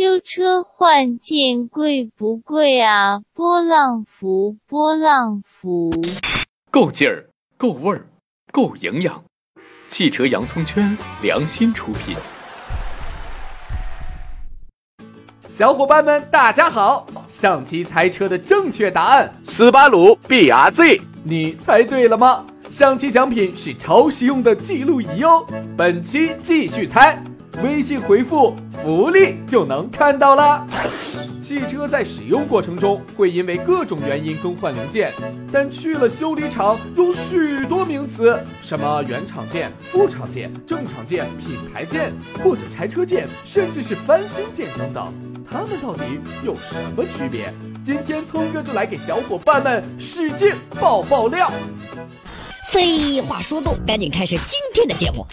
修车换件贵不贵啊？波浪符，波浪符，够劲儿，够味儿，够营养。汽车洋葱圈良心出品。小伙伴们，大家好！上期猜车的正确答案斯巴鲁 BRZ，你猜对了吗？上期奖品是超实用的记录仪哦。本期继续猜。微信回复“福利”就能看到了。汽车在使用过程中会因为各种原因更换零件，但去了修理厂有许多名词，什么原厂件、副厂件、正厂件、品牌件或者拆车件，甚至是翻新件等等，它们到底有什么区别？今天聪哥就来给小伙伴们使劲爆爆料。废话说够，赶紧开始今天的节目。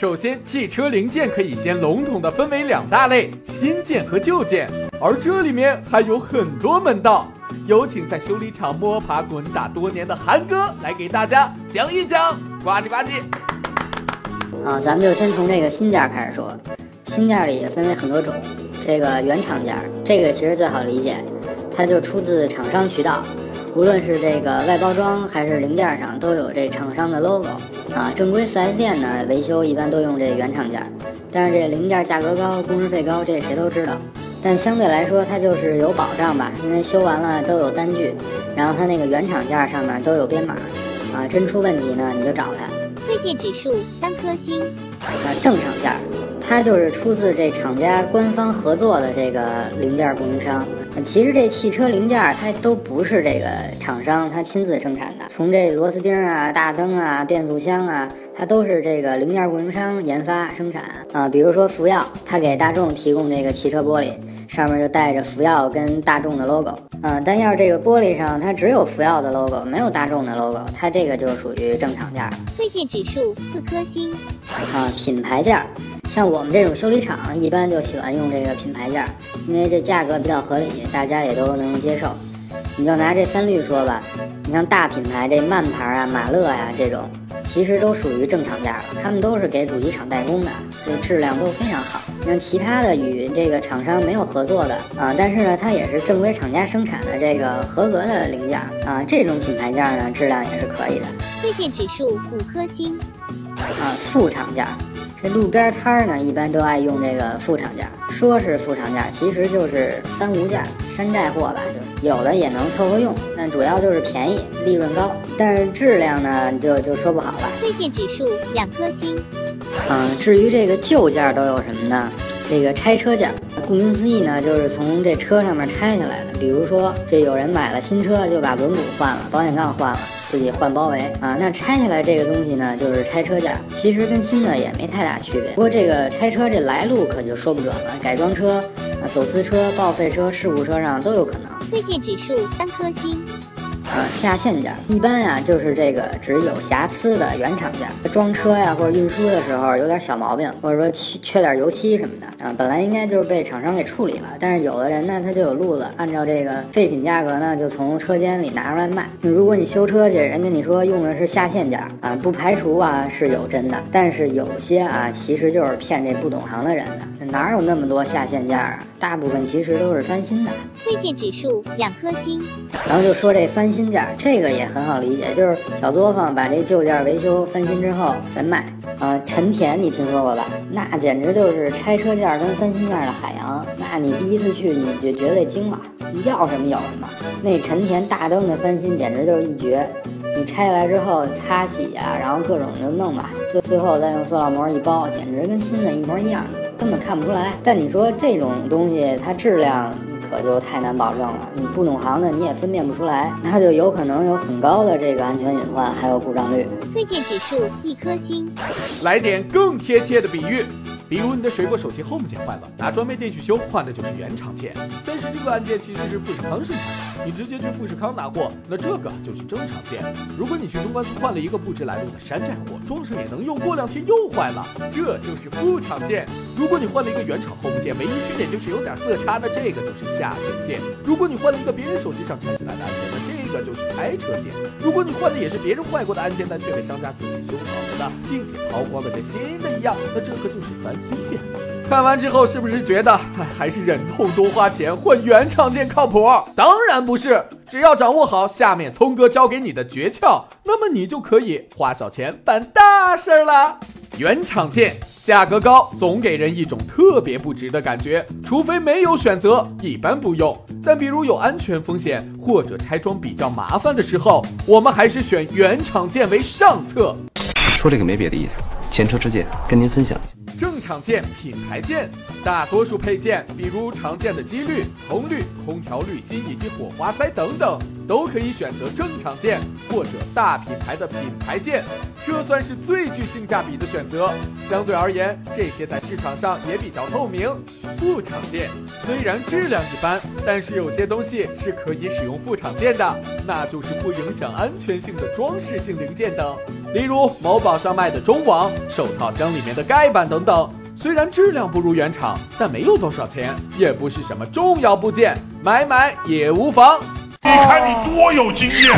首先，汽车零件可以先笼统的分为两大类：新件和旧件。而这里面还有很多门道。有请在修理厂摸爬滚打多年的韩哥来给大家讲一讲。呱唧呱唧。啊，咱们就先从这个新件开始说。新件里也分为很多种。这个原厂件，这个其实最好理解，它就出自厂商渠道。无论是这个外包装还是零件上，都有这厂商的 logo 啊。正规 4S 店呢，维修一般都用这原厂件，但是这零件价格高，工时费高，这谁都知道。但相对来说，它就是有保障吧，因为修完了都有单据，然后它那个原厂件上面都有编码啊。真出问题呢，你就找他。推荐指数三颗星。啊，正厂件，它就是出自这厂家官方合作的这个零件供应商。其实这汽车零件它都不是这个厂商它亲自生产的，从这螺丝钉啊、大灯啊、变速箱啊，它都是这个零件供应商研发生产啊。比如说福耀，它给大众提供这个汽车玻璃，上面就带着福耀跟大众的 logo 嗯。但要是这个玻璃上它只有福耀的 logo，没有大众的 logo，它这个就属于正常价。推荐指数四颗星。啊，品牌件。像我们这种修理厂，一般就喜欢用这个品牌件，因为这价格比较合理，大家也都能接受。你就拿这三绿说吧，你像大品牌这曼牌啊、马勒呀这种，其实都属于正常价了，他们都是给主机厂代工的，这质量都非常好。像其他的与这个厂商没有合作的啊，但是呢，它也是正规厂家生产的这个合格的零件啊，这种品牌件呢，质量也是可以的。推荐指数五颗星。啊，副厂件。这路边摊儿呢，一般都爱用这个副厂件，说是副厂件，其实就是三无件、山寨货吧，就有的也能凑合用，但主要就是便宜，利润高，但是质量呢，就就说不好了。推荐指数两颗星。嗯，至于这个旧件都有什么呢？这个拆车件，顾名思义呢，就是从这车上面拆下来的。比如说，这有人买了新车，就把轮毂换了，保险杠换了。自己换包围啊，那拆下来这个东西呢，就是拆车件，其实跟新的也没太大区别。不过这个拆车这来路可就说不准了，改装车啊、走私车、报废车、事故车上都有可能。推荐指数三颗星。呃，下线件一般呀，就是这个只有瑕疵的原厂件，装车呀或者运输的时候有点小毛病，或者说缺缺点油漆什么的啊，本来应该就是被厂商给处理了，但是有的人呢他就有路子，按照这个废品价格呢就从车间里拿出来卖。如果你修车去，人家你说用的是下线件啊，不排除啊是有真的，但是有些啊其实就是骗这不懂行的人的，哪有那么多下线件啊？大部分其实都是翻新的。推荐指数两颗星。然后就说这翻新。新件这个也很好理解，就是小作坊把这旧件维修翻新之后再卖啊。陈田你听说过吧？那简直就是拆车件跟翻新件的海洋。那你第一次去你就绝对惊了，你要什么有什么。那陈田大灯的翻新简直就是一绝，你拆下来之后擦洗呀，然后各种就弄吧，最最后再用塑料膜一包，简直跟新的一模一样，根本看不出来。但你说这种东西它质量？可就太难保证了，你不懂行的你也分辨不出来，那就有可能有很高的这个安全隐患，还有故障率。推荐指数一颗星。来点更贴切的比喻。比如你的水果手机 Home 键坏了，拿专卖店去修，换的就是原厂件。但是这个按键其实是富士康生产的，你直接去富士康拿货，那这个就是正厂件。如果你去中关村换了一个不知来路的山寨货，装上也能用，过两天又坏了，这就是副厂件。如果你换了一个原厂 Home 键，唯一缺点就是有点色差，那这个就是下线件。如果你换了一个别人手机上拆下来的按键，那这个就是拆车件。如果你换的也是别人坏过的按键，但却被商家自己修好了的，并且抛光了跟新的一样，那这个就是翻。新件，看完之后是不是觉得，哎，还是忍痛多花钱换原厂件靠谱？当然不是，只要掌握好下面聪哥教给你的诀窍，那么你就可以花小钱办大事了。原厂件价格高，总给人一种特别不值的感觉，除非没有选择，一般不用。但比如有安全风险或者拆装比较麻烦的时候，我们还是选原厂件为上策。说这个没别的意思，前车之鉴跟您分享一下。正厂件、品牌件，大多数配件，比如常见的机滤、铜滤、空调滤芯以及火花塞等等，都可以选择正常件或者大品牌的品牌件，这算是最具性价比的选择。相对而言，这些在市场上也比较透明。副厂件虽然质量一般，但是有些东西是可以使用副厂件的，那就是不影响安全性的装饰性零件等，例如某宝上卖的中网、手套箱里面的盖板等等。虽然质量不如原厂，但没有多少钱，也不是什么重要部件，买买也无妨。你看你多有经验！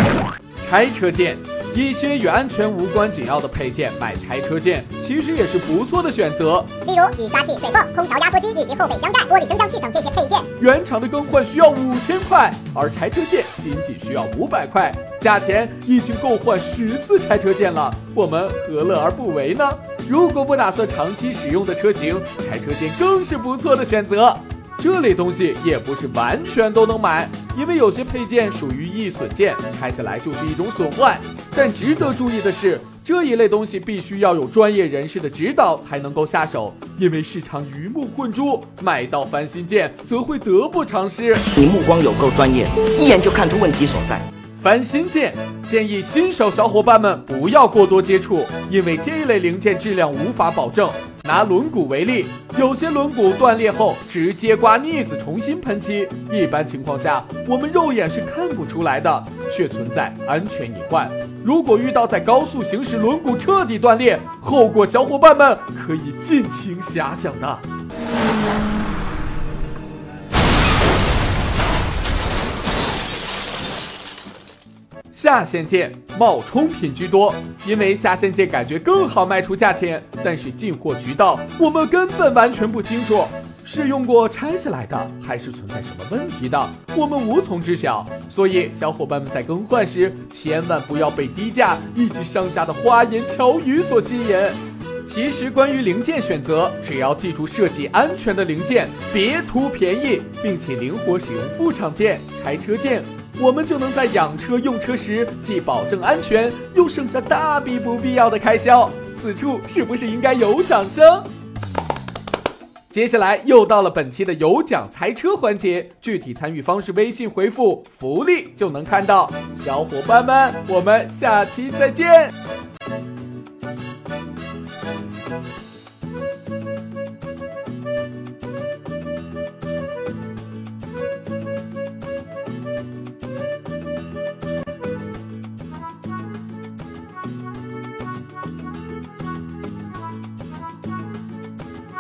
拆车件，一些与安全无关紧要的配件，买拆车件其实也是不错的选择。例如雨刷器、水泵、空调压缩机以及后备箱盖、玻璃升降器等这些配件，原厂的更换需要五千块，而拆车件仅仅需要五百块，价钱已经够换十次拆车件了，我们何乐而不为呢？如果不打算长期使用的车型，拆车件更是不错的选择。这类东西也不是完全都能买，因为有些配件属于易损件，拆下来就是一种损坏。但值得注意的是，这一类东西必须要有专业人士的指导才能够下手，因为市场鱼目混珠，买到翻新件则会得不偿失。你目光有够专业，一眼就看出问题所在。翻新件建议新手小伙伴们不要过多接触，因为这类零件质量无法保证。拿轮毂为例，有些轮毂断裂后直接刮腻子重新喷漆，一般情况下我们肉眼是看不出来的，却存在安全隐患。如果遇到在高速行驶轮毂彻底断裂，后果小伙伴们可以尽情遐想的。下线件冒充品居多，因为下线件感觉更好卖出价钱，但是进货渠道我们根本完全不清楚，是用过拆下来的，还是存在什么问题的，我们无从知晓。所以小伙伴们在更换时，千万不要被低价以及商家的花言巧语所吸引。其实关于零件选择，只要记住设计安全的零件，别图便宜，并且灵活使用副厂件、拆车件。我们就能在养车用车时既保证安全，又省下大笔不必要的开销。此处是不是应该有掌声？接下来又到了本期的有奖猜车环节，具体参与方式微信回复“福利”就能看到。小伙伴们，我们下期再见。